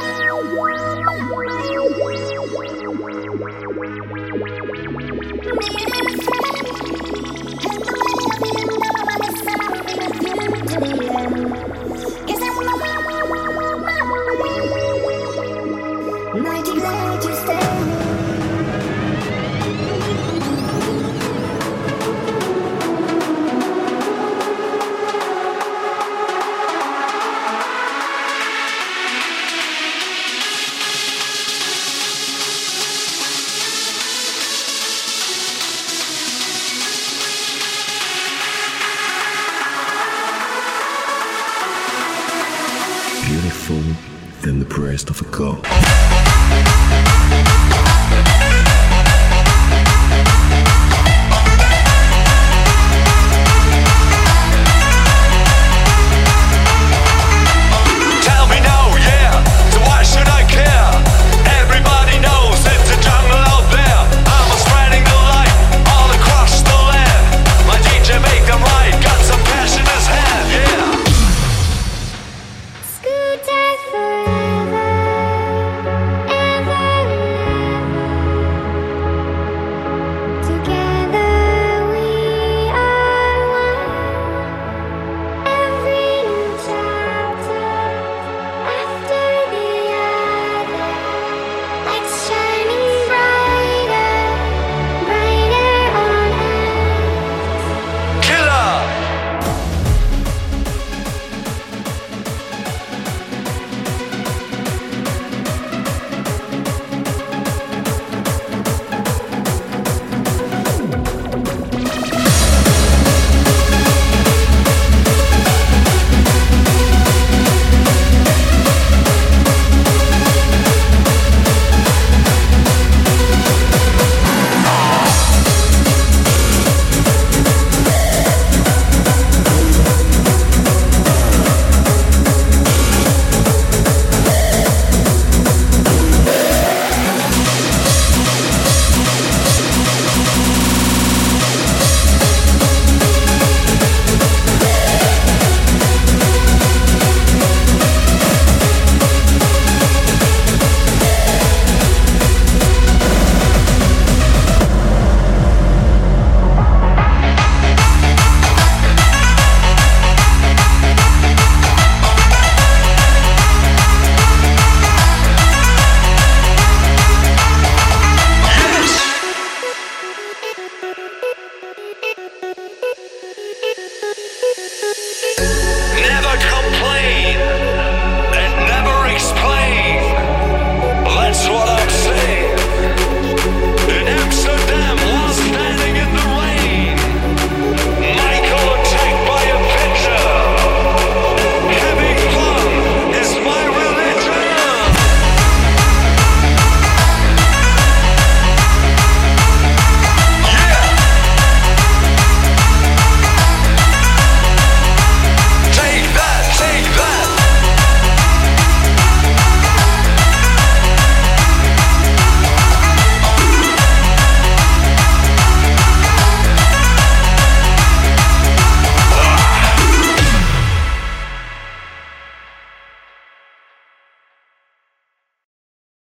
beautiful than the breast of a girl.